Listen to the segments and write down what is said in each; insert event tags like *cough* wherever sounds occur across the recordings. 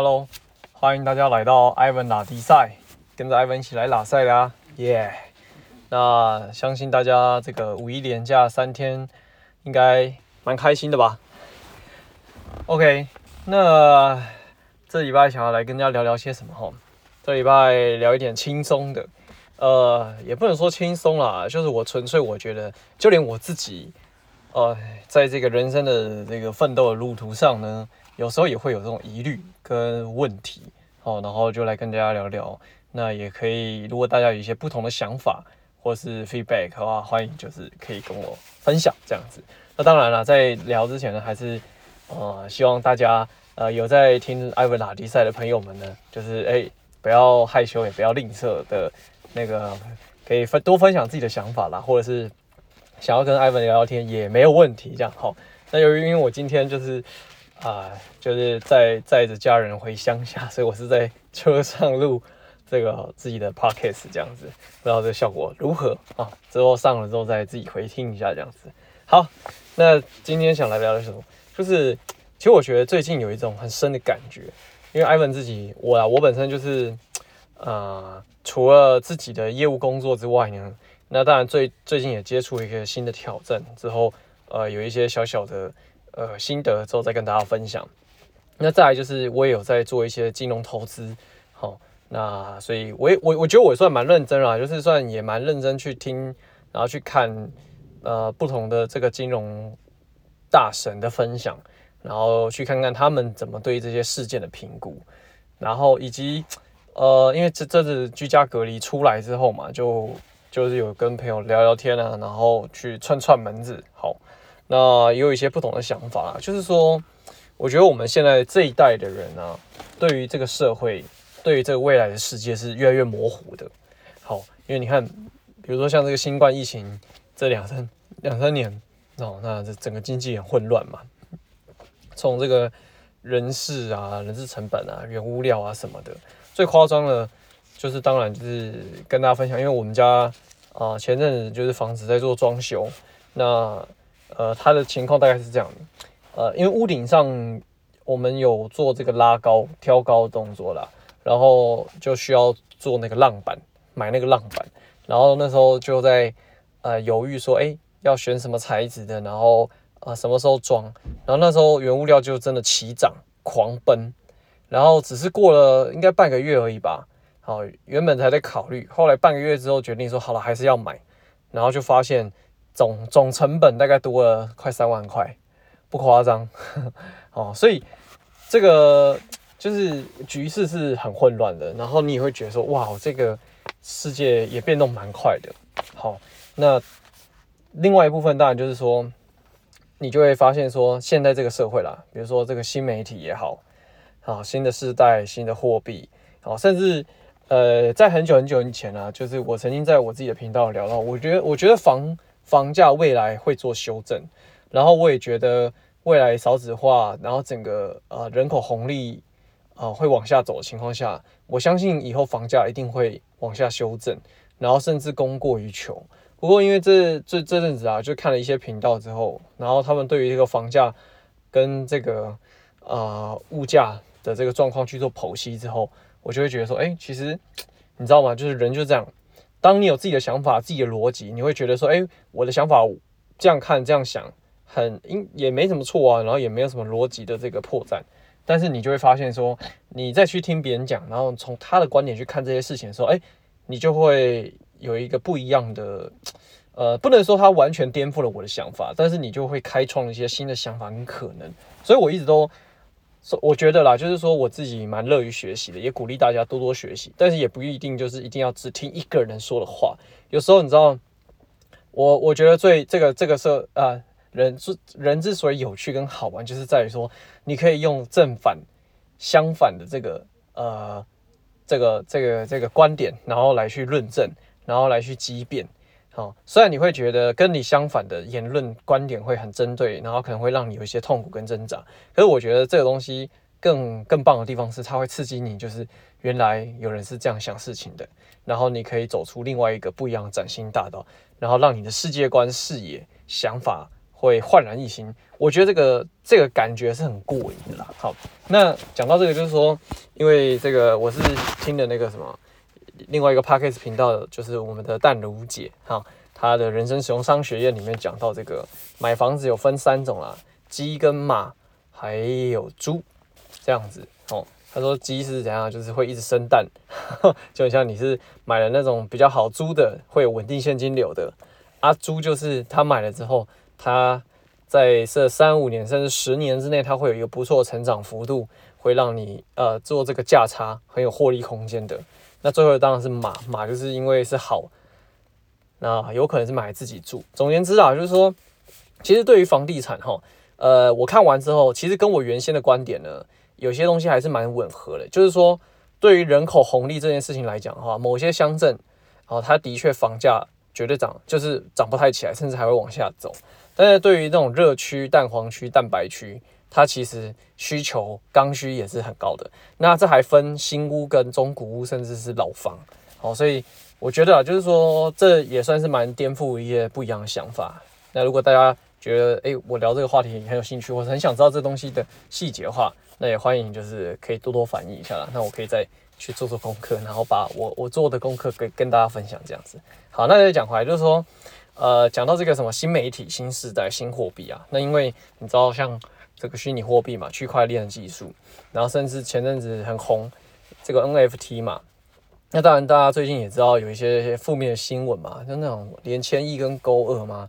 Hello，欢迎大家来到艾文拉迪赛，跟着艾文一起来拉赛啦，耶！那相信大家这个五一连假三天应该蛮开心的吧？OK，那这礼拜想要来跟大家聊聊些什么哈？这礼拜聊一点轻松的，呃，也不能说轻松啦，就是我纯粹我觉得，就连我自己，呃，在这个人生的这个奋斗的路途上呢。有时候也会有这种疑虑跟问题，好，然后就来跟大家聊聊。那也可以，如果大家有一些不同的想法或是 feedback 的话，欢迎就是可以跟我分享这样子。那当然了，在聊之前呢，还是呃希望大家呃有在听艾文拉迪赛的朋友们呢，就是哎、不要害羞，也不要吝啬的，那个可以分多分享自己的想法啦，或者是想要跟艾文聊聊天也没有问题，这样好。那由于因为我今天就是。啊，就是在载着家人回乡下，所以我是在车上录这个自己的 podcast 这样子，不知道这个效果如何啊？之后上了之后再自己回听一下这样子。好，那今天想来聊的是什么？就是其实我觉得最近有一种很深的感觉，因为 Ivan 自己我啊，我本身就是呃，除了自己的业务工作之外呢，那当然最最近也接触一个新的挑战之后，呃，有一些小小的。呃，心得之后再跟大家分享。那再来就是，我也有在做一些金融投资，好，那所以我也我我觉得我算蛮认真啦，就是算也蛮认真去听，然后去看呃不同的这个金融大神的分享，然后去看看他们怎么对这些事件的评估，然后以及呃，因为这这次居家隔离出来之后嘛，就就是有跟朋友聊聊天啊，然后去串串门子，好。那也有一些不同的想法，就是说，我觉得我们现在这一代的人啊，对于这个社会，对于这个未来的世界是越来越模糊的。好，因为你看，比如说像这个新冠疫情这两三两三年哦，那这整个经济很混乱嘛，从这个人事啊、人事成本啊、原物料啊什么的，最夸张的，就是当然就是跟大家分享，因为我们家啊、前阵子就是房子在做装修，那。呃，它的情况大概是这样的，呃，因为屋顶上我们有做这个拉高、挑高的动作啦，然后就需要做那个浪板，买那个浪板，然后那时候就在呃犹豫说，哎，要选什么材质的，然后呃什么时候装，然后那时候原物料就真的齐涨狂奔，然后只是过了应该半个月而已吧，好，原本还在考虑，后来半个月之后决定说好了还是要买，然后就发现。总总成本大概多了快三万块，不夸张 *laughs* 哦。所以这个就是局势是很混乱的，然后你也会觉得说，哇，这个世界也变动蛮快的。好，那另外一部分当然就是说，你就会发现说，现在这个社会啦，比如说这个新媒体也好，啊新的世代、新的货币，好，甚至呃，在很久很久以前啊，就是我曾经在我自己的频道聊到，我觉得，我觉得房。房价未来会做修正，然后我也觉得未来少子化，然后整个呃人口红利呃会往下走的情况下，我相信以后房价一定会往下修正，然后甚至供过于求。不过因为这这这阵子啊，就看了一些频道之后，然后他们对于这个房价跟这个呃物价的这个状况去做剖析之后，我就会觉得说，哎，其实你知道吗？就是人就这样。当你有自己的想法、自己的逻辑，你会觉得说：“哎，我的想法这样看、这样想，很应也没什么错啊，然后也没有什么逻辑的这个破绽。”但是你就会发现说，你再去听别人讲，然后从他的观点去看这些事情的时候，哎，你就会有一个不一样的，呃，不能说他完全颠覆了我的想法，但是你就会开创一些新的想法跟可能。所以我一直都。所我觉得啦，就是说我自己蛮乐于学习的，也鼓励大家多多学习，但是也不一定就是一定要只听一个人说的话。有时候你知道，我我觉得最这个这个是啊，人之人之所以有趣跟好玩，就是在于说你可以用正反相反的这个呃这个这个这个观点，然后来去论证，然后来去激辩。哦，虽然你会觉得跟你相反的言论观点会很针对，然后可能会让你有一些痛苦跟挣扎，可是我觉得这个东西更更棒的地方是，它会刺激你，就是原来有人是这样想事情的，然后你可以走出另外一个不一样的崭新大道，然后让你的世界观、视野、想法会焕然一新。我觉得这个这个感觉是很过瘾的啦。好，那讲到这个，就是说，因为这个我是听的那个什么另外一个 podcast 频道，就是我们的淡如姐哈，她的人生实用商学院里面讲到这个买房子有分三种啦，鸡跟马还有猪这样子哦。他说鸡是怎样，就是会一直生蛋，*laughs* 就很像你是买了那种比较好租的，会有稳定现金流的。啊，猪就是他买了之后，他在这三五年甚至十年之内，他会有一个不错的成长幅度，会让你呃做这个价差很有获利空间的。那最后当然是马，马就是因为是好，那有可能是买自己住。总言之啊，就是说，其实对于房地产哈，呃，我看完之后，其实跟我原先的观点呢。有些东西还是蛮吻合的，就是说，对于人口红利这件事情来讲的话，某些乡镇，哦，它的确房价绝对涨，就是涨不太起来，甚至还会往下走。但是对于这种热区、蛋黄区、蛋白区，它其实需求刚需也是很高的。那这还分新屋跟中古屋，甚至是老房。好，所以我觉得啊，就是说，这也算是蛮颠覆一些不一样的想法。那如果大家觉得，哎，我聊这个话题很有兴趣，或者很想知道这东西的细节的话，那也欢迎，就是可以多多反映一下啦。那我可以再去做做功课，然后把我我做的功课跟跟大家分享这样子。好，那再讲回来，就是说，呃，讲到这个什么新媒体、新时代、新货币啊，那因为你知道像这个虚拟货币嘛，区块链技术，然后甚至前阵子很红这个 NFT 嘛，那当然大家最近也知道有一些负面的新闻嘛，就那种连千亿跟勾二嘛。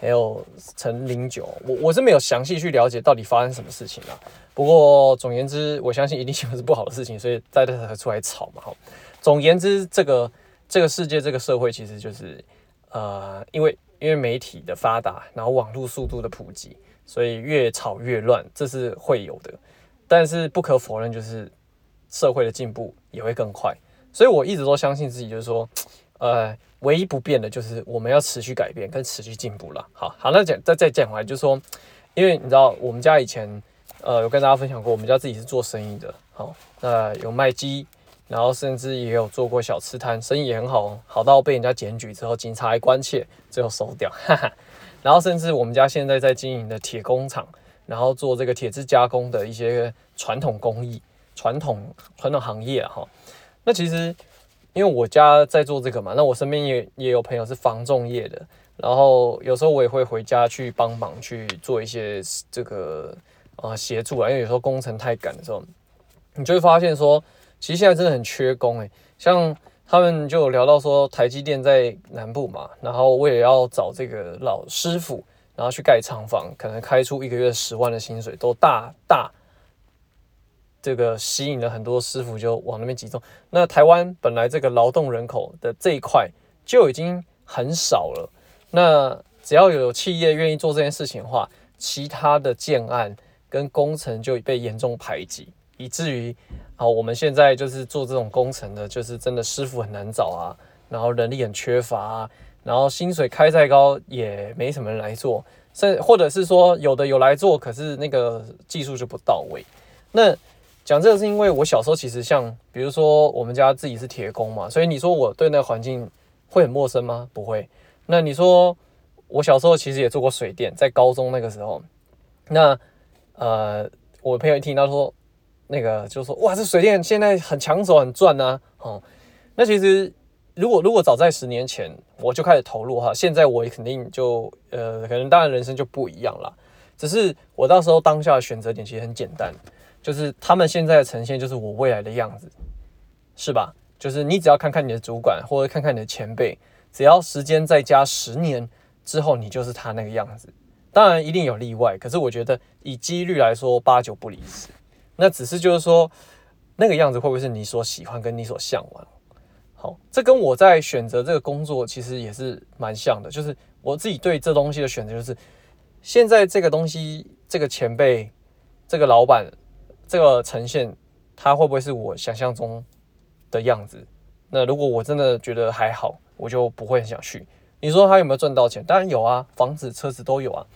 还有陈零九，我我是没有详细去了解到底发生什么事情了。不过总言之，我相信一定是不好的事情，所以大家才出来吵嘛。哈，总言之，这个这个世界这个社会其实就是呃，因为因为媒体的发达，然后网络速度的普及，所以越吵越乱，这是会有的。但是不可否认，就是社会的进步也会更快。所以我一直都相信自己，就是说，*tsk* 呃。唯一不变的就是我们要持续改变跟持续进步了。好好，那讲再再讲回来，就是说，因为你知道我们家以前呃有跟大家分享过，我们家自己是做生意的，好，那有卖鸡，然后甚至也有做过小吃摊，生意也很好，好到被人家检举之后，警察还关切，最后收掉，哈哈。然后甚至我们家现在在经营的铁工厂，然后做这个铁质加工的一些传统工艺、传统传统行业哈。那其实。因为我家在做这个嘛，那我身边也也有朋友是防重业的，然后有时候我也会回家去帮忙去做一些这个啊协助啊，因为有时候工程太赶的时候，你就会发现说，其实现在真的很缺工诶，像他们就聊到说，台积电在南部嘛，然后我也要找这个老师傅，然后去盖厂房，可能开出一个月十万的薪水，都大大。这个吸引了很多师傅就往那边集中。那台湾本来这个劳动人口的这一块就已经很少了。那只要有企业愿意做这件事情的话，其他的建案跟工程就被严重排挤，以至于好，我们现在就是做这种工程的，就是真的师傅很难找啊，然后人力很缺乏啊，然后薪水开再高也没什么人来做，甚或者是说有的有来做，可是那个技术就不到位。那讲这个是因为我小时候其实像，比如说我们家自己是铁工嘛，所以你说我对那个环境会很陌生吗？不会。那你说我小时候其实也做过水电，在高中那个时候，那呃，我朋友一听到说那个就说哇，这水电现在很抢手很赚呐，哦，那其实如果如果早在十年前我就开始投入哈，现在我也肯定就呃，可能当然人生就不一样了。只是我到时候当下的选择点其实很简单。就是他们现在呈现，就是我未来的样子，是吧？就是你只要看看你的主管，或者看看你的前辈，只要时间再加十年之后，你就是他那个样子。当然一定有例外，可是我觉得以几率来说，八九不离十。那只是就是说，那个样子会不会是你所喜欢跟你所向往？好，这跟我在选择这个工作其实也是蛮像的。就是我自己对这东西的选择，就是现在这个东西，这个前辈，这个老板。这个呈现，它会不会是我想象中的样子？那如果我真的觉得还好，我就不会很想去。你说他有没有赚到钱？当然有啊，房子、车子都有啊。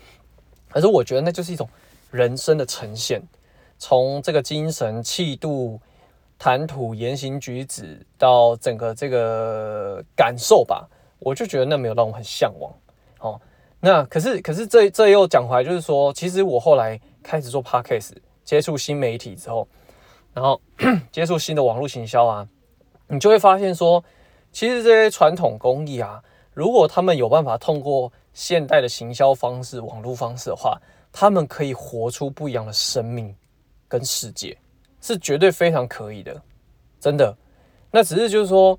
可是我觉得那就是一种人生的呈现，从这个精神气度、谈吐、言行举止到整个这个感受吧，我就觉得那没有让我很向往。哦，那可是可是这这又讲回来，就是说，其实我后来开始做 podcast，接触新媒体之后，然后 *coughs* 接触新的网络行销啊，你就会发现说，其实这些传统工艺啊，如果他们有办法通过现代的行销方式、网络方式的话，他们可以活出不一样的生命跟世界，是绝对非常可以的，真的。那只是就是说，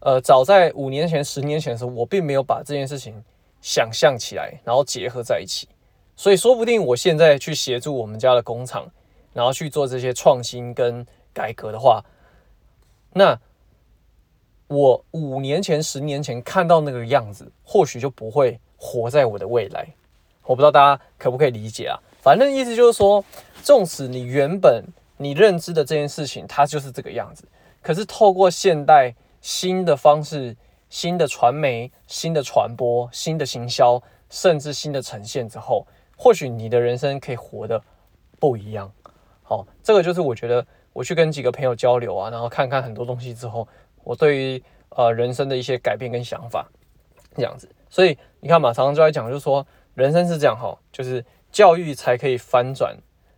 呃，早在五年前、十年前的时候，我并没有把这件事情。想象起来，然后结合在一起，所以说不定我现在去协助我们家的工厂，然后去做这些创新跟改革的话，那我五年前、十年前看到那个样子，或许就不会活在我的未来。我不知道大家可不可以理解啊？反正意思就是说，纵使你原本你认知的这件事情，它就是这个样子，可是透过现代新的方式。新的传媒、新的传播、新的行销，甚至新的呈现之后，或许你的人生可以活得不一样。好，这个就是我觉得我去跟几个朋友交流啊，然后看看很多东西之后，我对于呃人生的一些改变跟想法这样子。所以你看嘛，常常就在讲，就是说人生是这样哈，就是教育才可以翻转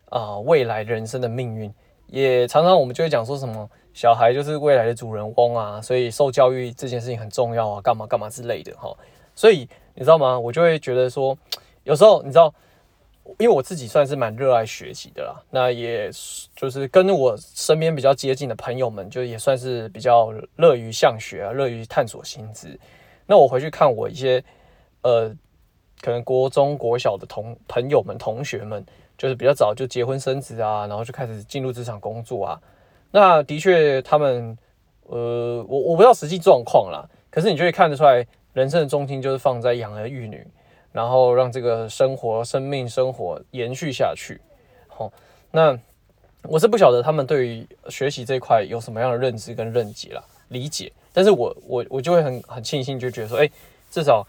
啊、未来人生的命运。也常常我们就会讲说什么。小孩就是未来的主人翁啊，所以受教育这件事情很重要啊，干嘛干嘛之类的哈。所以你知道吗？我就会觉得说，有时候你知道，因为我自己算是蛮热爱学习的啦，那也就是跟我身边比较接近的朋友们，就也算是比较乐于向学啊，乐于探索新知。那我回去看我一些呃，可能国中国小的同朋友们、同学们，就是比较早就结婚生子啊，然后就开始进入职场工作啊。那的确，他们，呃，我我不知道实际状况啦，可是你就会看得出来，人生的重心就是放在养儿育女，然后让这个生活、生命、生活延续下去。好，那我是不晓得他们对于学习这块有什么样的认知跟认解啦、理解，但是我我我就会很很庆幸，就觉得说，哎，至少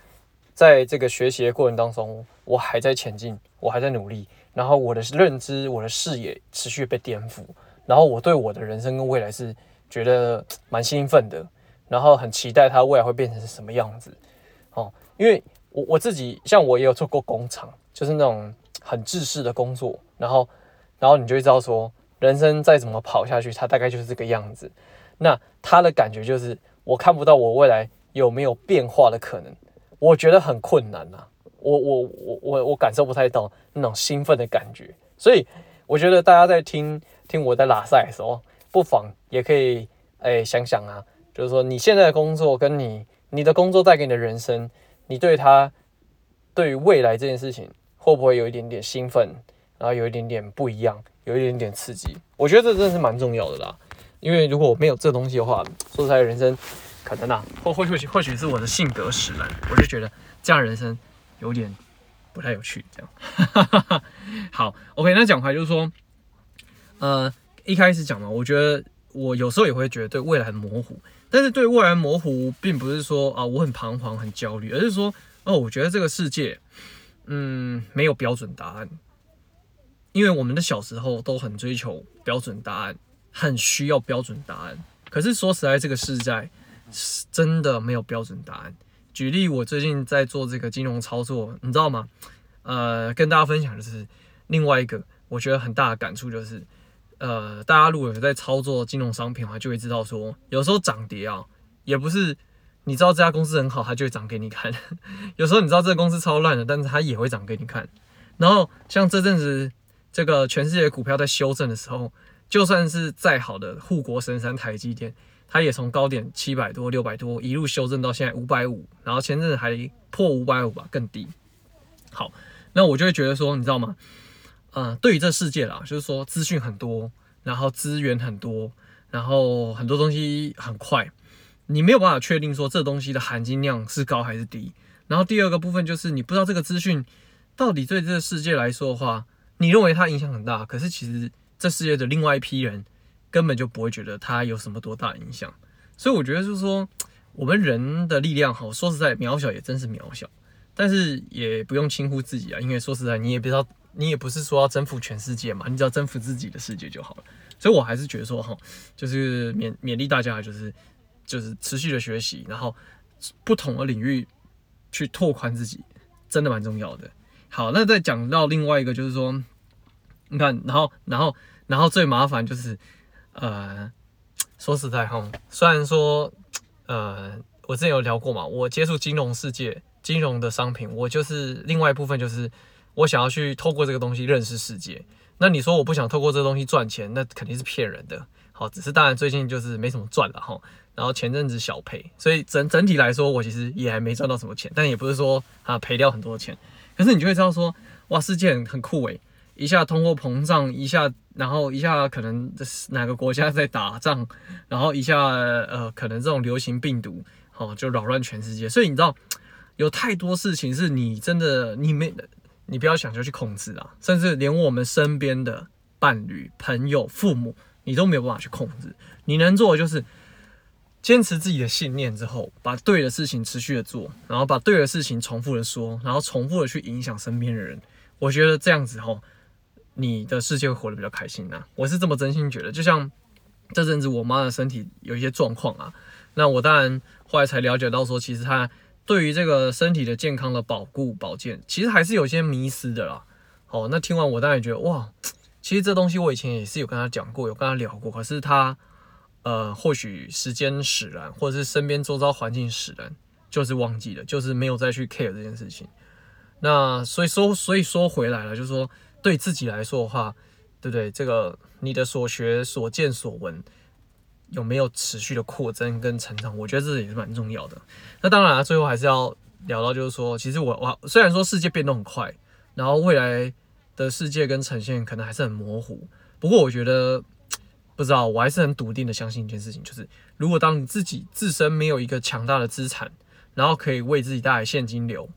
在这个学习的过程当中，我还在前进，我还在努力，然后我的认知、我的视野持续被颠覆。然后我对我的人生跟未来是觉得蛮兴奋的，然后很期待它未来会变成什么样子，哦，因为我我自己像我也有做过工厂，就是那种很制式的工作，然后然后你就会知道说，人生再怎么跑下去，它大概就是这个样子。那它的感觉就是我看不到我未来有没有变化的可能，我觉得很困难呐，我我我我我感受不太到那种兴奋的感觉，所以我觉得大家在听。听我在拉赛的时候，不妨也可以诶、想想啊，就是说你现在的工作跟你你的工作带给你的人生，你对他对于未来这件事情会不会有一点点兴奋，然后有一点点不一样，有一点点刺激？我觉得这真的是蛮重要的啦。因为如果我没有这东西的话，说实在，人生可能啊，或或或许或许是我的性格使然，我就觉得这样人生有点不太有趣。这样，*laughs* 好，OK，那讲回来就是说。呃，一开始讲嘛，我觉得我有时候也会觉得对未来很模糊，但是对未来模糊，并不是说啊我很彷徨很焦虑，而是说哦，我觉得这个世界，嗯，没有标准答案，因为我们的小时候都很追求标准答案，很需要标准答案。可是说实在，这个世在真的没有标准答案。举例，我最近在做这个金融操作，你知道吗？呃，跟大家分享的是另外一个我觉得很大的感触，就是。呃，大家如果有在操作金融商品的话，就会知道说，有时候涨跌啊，也不是你知道这家公司很好，它就会涨给你看；*laughs* 有时候你知道这个公司超烂的，但是它也会涨给你看。然后像这阵子这个全世界股票在修正的时候，就算是再好的护国神山台积电，它也从高点七百多、六百多一路修正到现在五百五，然后前阵子还破五百五吧，更低。好，那我就会觉得说，你知道吗？嗯，对于这世界啦，就是说资讯很多，然后资源很多，然后很多东西很快，你没有办法确定说这东西的含金量是高还是低。然后第二个部分就是你不知道这个资讯到底对这个世界来说的话，你认为它影响很大，可是其实这世界的另外一批人根本就不会觉得它有什么多大影响。所以我觉得就是说，我们人的力量，好说实在渺小也真是渺小，但是也不用轻忽自己啊，因为说实在你也不知道。你也不是说要征服全世界嘛，你只要征服自己的世界就好了。所以我还是觉得说哈，就是勉勉励大家，就是就是持续的学习，然后不同的领域去拓宽自己，真的蛮重要的。好，那再讲到另外一个，就是说，你看，然后，然后，然后最麻烦就是，呃，说实在哈，虽然说，呃，我之前有聊过嘛，我接触金融世界、金融的商品，我就是另外一部分就是我想要去透过这个东西认识世界。那你说我不想透过这个东西赚钱，那肯定是骗人的。好，只是当然最近就是没什么赚了哈，然后前阵子小赔，所以整整体来说，我其实也还没赚到什么钱，但也不是说啊赔掉很多钱。可是你就会知道说，哇，世界很很酷诶，一下通货膨胀，一下，然后一下可能哪个国家在打仗，然后一下呃，可能这种流行病毒，哦，就扰乱全世界。所以你知道，有太多事情是你真的你没，你不要想就去控制啊，甚至连我们身边的伴侣、朋友、父母，你都没有办法去控制。你能做的就是。坚持自己的信念之后，把对的事情持续的做，然后把对的事情重复的说，然后重复的去影响身边的人。我觉得这样子吼，你的世界会活得比较开心呐。我是这么真心觉得。就像这阵子我妈的身体有一些状况啊，那我当然后来才了解到说，其实她对于这个身体的健康的保护保健，其实还是有些迷失的啦。好，那听完我当然觉得哇，其实这东西我以前也是有跟她讲过，有跟她聊过，可是她。呃，或许时间使然，或者是身边周遭环境使然，就是忘记了，就是没有再去 care 这件事情。那所以说，所以说回来了，就是说对自己来说的话，对不对？这个你的所学、所见、所闻有没有持续的扩增跟成长？我觉得这也是蛮重要的。那当然，最后还是要聊到，就是说，其实我我虽然说世界变动很快，然后未来的世界跟呈现可能还是很模糊，不过我觉得。不知道，我还是很笃定的相信一件事情，就是如果当你自己自身没有一个强大的资产，然后可以为自己带来现金流，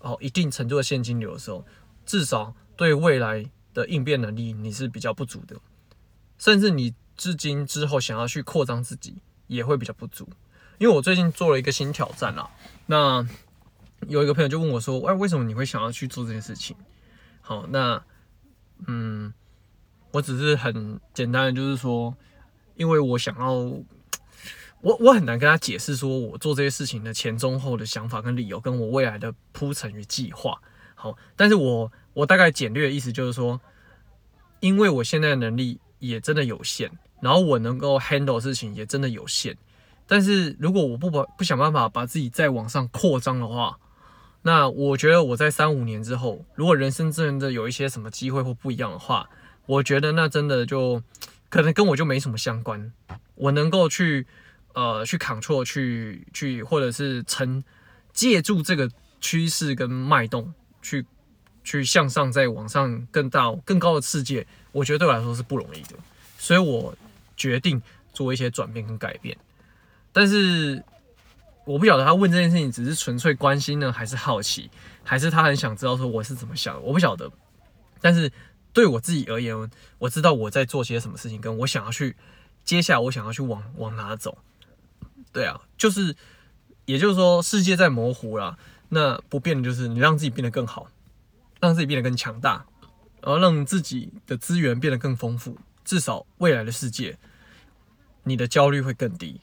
哦，一定程度的现金流的时候，至少对未来的应变能力你是比较不足的，甚至你至今之后想要去扩张自己也会比较不足。因为我最近做了一个新挑战啊，那有一个朋友就问我说，哎，为什么你会想要去做这件事情？好，那嗯。我只是很简单的，就是说，因为我想要，我我很难跟他解释说我做这些事情的前中后的想法跟理由，跟我未来的铺陈与计划。好，但是我我大概简略的意思就是说，因为我现在的能力也真的有限，然后我能够 handle 事情也真的有限。但是如果我不把不想办法把自己再往上扩张的话，那我觉得我在三五年之后，如果人生真的有一些什么机会或不一样的话。我觉得那真的就可能跟我就没什么相关，我能够去呃去 control 去去或者是承借助这个趋势跟脉动去去向上再往上更大更高的世界，我觉得对我来说是不容易的，所以我决定做一些转变跟改变。但是我不晓得他问这件事情只是纯粹关心呢，还是好奇，还是他很想知道说我是怎么想的，我不晓得，但是。对我自己而言，我知道我在做些什么事情，跟我想要去，接下来我想要去往往哪走。对啊，就是，也就是说，世界在模糊了，那不变的就是你让自己变得更好，让自己变得更强大，然后让自己的资源变得更丰富，至少未来的世界，你的焦虑会更低。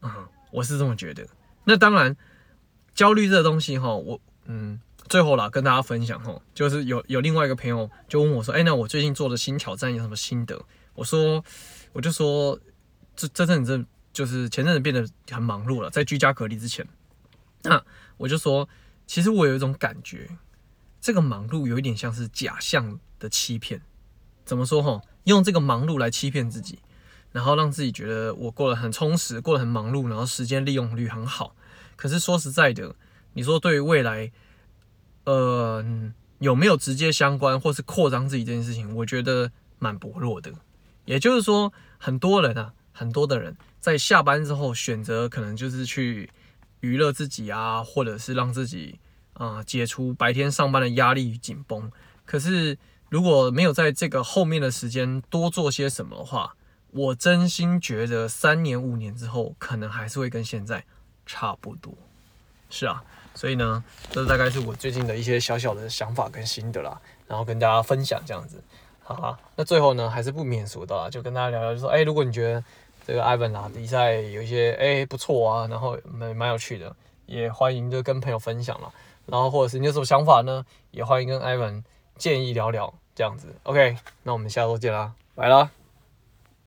嗯，我是这么觉得。那当然，焦虑这个东西哈，我嗯。最后啦，跟大家分享哈，就是有有另外一个朋友就问我说：“哎、那我最近做的新挑战有什么心得？”我说：“我就说，这这阵子就是前阵子变得很忙碌了，在居家隔离之前，那我就说，其实我有一种感觉，这个忙碌有一点像是假象的欺骗。怎么说哈？用这个忙碌来欺骗自己，然后让自己觉得我过得很充实，过得很忙碌，然后时间利用率很好。可是说实在的，你说对于未来。”呃，有没有直接相关或是扩张自己这件事情？我觉得蛮薄弱的。也就是说，很多人啊，很多的人在下班之后选择可能就是去娱乐自己啊，或者是让自己啊、解除白天上班的压力与紧绷。可是如果没有在这个后面的时间多做些什么的话，我真心觉得三年五年之后，可能还是会跟现在差不多。是啊。所以呢，这大概是我最近的一些小小的想法跟心得啦，然后跟大家分享这样子。好啊，那最后呢，还是不免俗的啦，就跟大家聊聊，就说，哎，如果你觉得这个 Ivan 啊比赛有一些哎不错啊，然后蛮蛮有趣的，也欢迎就跟朋友分享了。然后或者是你有什么想法呢，也欢迎跟 Ivan 建议聊聊这样子。OK，那我们下周见啦，拜啦。